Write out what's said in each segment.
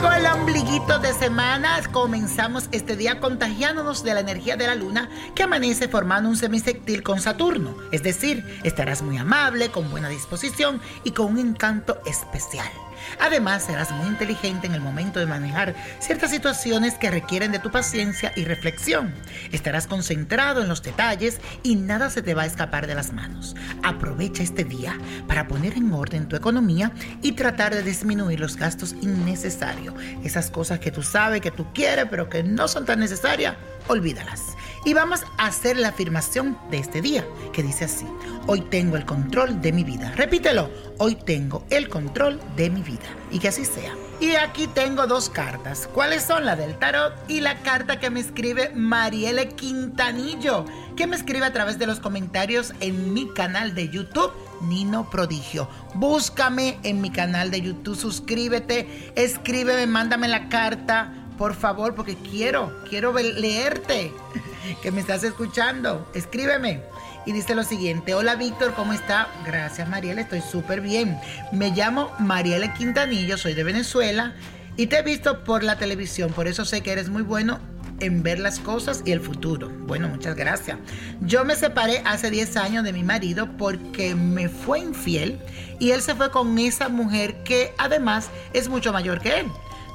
Llegó el ombliguito de semanas. Comenzamos este día contagiándonos de la energía de la luna que amanece formando un semisectil con Saturno. Es decir, estarás muy amable, con buena disposición y con un encanto especial. Además, serás muy inteligente en el momento de manejar ciertas situaciones que requieren de tu paciencia y reflexión. Estarás concentrado en los detalles y nada se te va a escapar de las manos. Aprovecha este día para poner en orden tu economía y tratar de disminuir los gastos innecesarios. Esas cosas que tú sabes que tú quieres pero que no son tan necesarias, olvídalas. Y vamos a hacer la afirmación de este día, que dice así, hoy tengo el control de mi vida. Repítelo, hoy tengo el control de mi vida. Y que así sea. Y aquí tengo dos cartas. ¿Cuáles son? La del tarot y la carta que me escribe Marielle Quintanillo, que me escribe a través de los comentarios en mi canal de YouTube. Nino Prodigio. Búscame en mi canal de YouTube, suscríbete, escríbeme, mándame la carta, por favor, porque quiero, quiero leerte, que me estás escuchando. Escríbeme. Y dice lo siguiente, hola Víctor, ¿cómo está? Gracias Mariela, estoy súper bien. Me llamo Mariela Quintanillo, soy de Venezuela y te he visto por la televisión, por eso sé que eres muy bueno en ver las cosas y el futuro. Bueno, muchas gracias. Yo me separé hace 10 años de mi marido porque me fue infiel y él se fue con esa mujer que además es mucho mayor que él.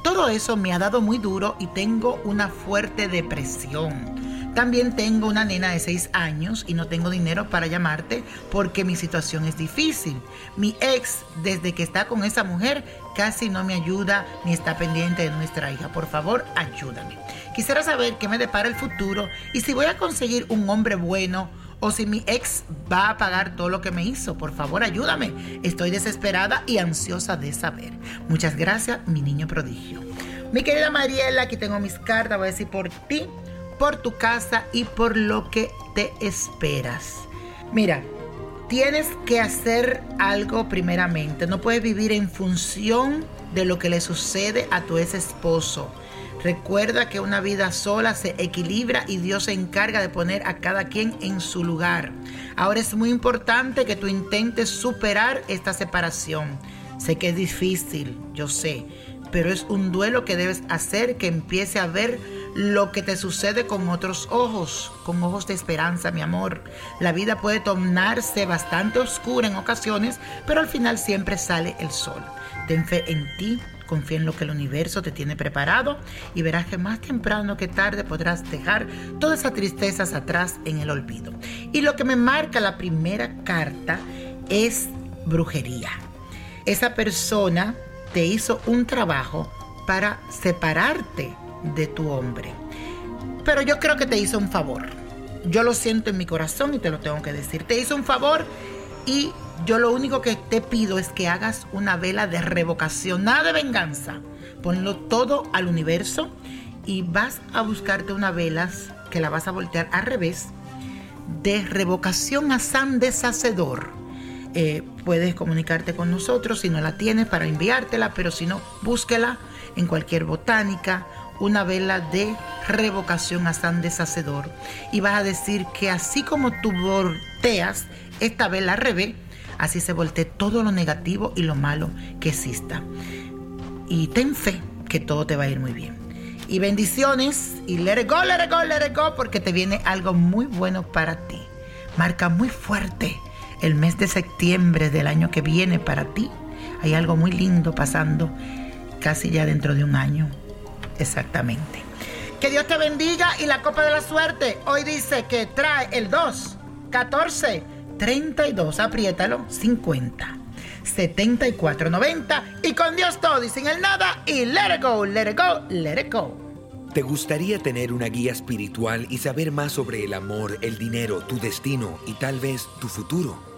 Todo eso me ha dado muy duro y tengo una fuerte depresión. También tengo una nena de 6 años y no tengo dinero para llamarte porque mi situación es difícil. Mi ex, desde que está con esa mujer, casi no me ayuda ni está pendiente de nuestra hija. Por favor, ayúdame. Quisiera saber qué me depara el futuro y si voy a conseguir un hombre bueno o si mi ex va a pagar todo lo que me hizo. Por favor, ayúdame. Estoy desesperada y ansiosa de saber. Muchas gracias, mi niño prodigio. Mi querida Mariela, aquí tengo mis cartas. Voy a decir por ti, por tu casa y por lo que te esperas. Mira, tienes que hacer algo primeramente. No puedes vivir en función de lo que le sucede a tu ex esposo. Recuerda que una vida sola se equilibra y Dios se encarga de poner a cada quien en su lugar. Ahora es muy importante que tú intentes superar esta separación. Sé que es difícil, yo sé, pero es un duelo que debes hacer que empiece a ver lo que te sucede con otros ojos, con ojos de esperanza, mi amor. La vida puede tornarse bastante oscura en ocasiones, pero al final siempre sale el sol. Ten fe en ti, confía en lo que el universo te tiene preparado y verás que más temprano que tarde podrás dejar todas esas tristezas atrás en el olvido. Y lo que me marca la primera carta es brujería. Esa persona te hizo un trabajo para separarte de tu hombre. Pero yo creo que te hizo un favor. Yo lo siento en mi corazón y te lo tengo que decir. Te hizo un favor y yo lo único que te pido es que hagas una vela de revocación, nada de venganza. ponlo todo al universo y vas a buscarte una velas que la vas a voltear al revés de revocación a San Deshacedor. Eh, puedes comunicarte con nosotros si no la tienes para enviártela, pero si no, búsquela en cualquier botánica, una vela de revocación a San Deshacedor. Y vas a decir que así como tú volteas esta vela al revés, así se voltee todo lo negativo y lo malo que exista. Y ten fe que todo te va a ir muy bien. Y bendiciones y let it go, let it go, let it go, porque te viene algo muy bueno para ti. Marca muy fuerte el mes de septiembre del año que viene para ti. Hay algo muy lindo pasando casi ya dentro de un año. Exactamente. Que Dios te bendiga y la copa de la suerte hoy dice que trae el 2, 14, 32, apriétalo, 50. 7490 y con Dios todo y sin el nada y let it go, let it go, let it go. ¿Te gustaría tener una guía espiritual y saber más sobre el amor, el dinero, tu destino y tal vez tu futuro?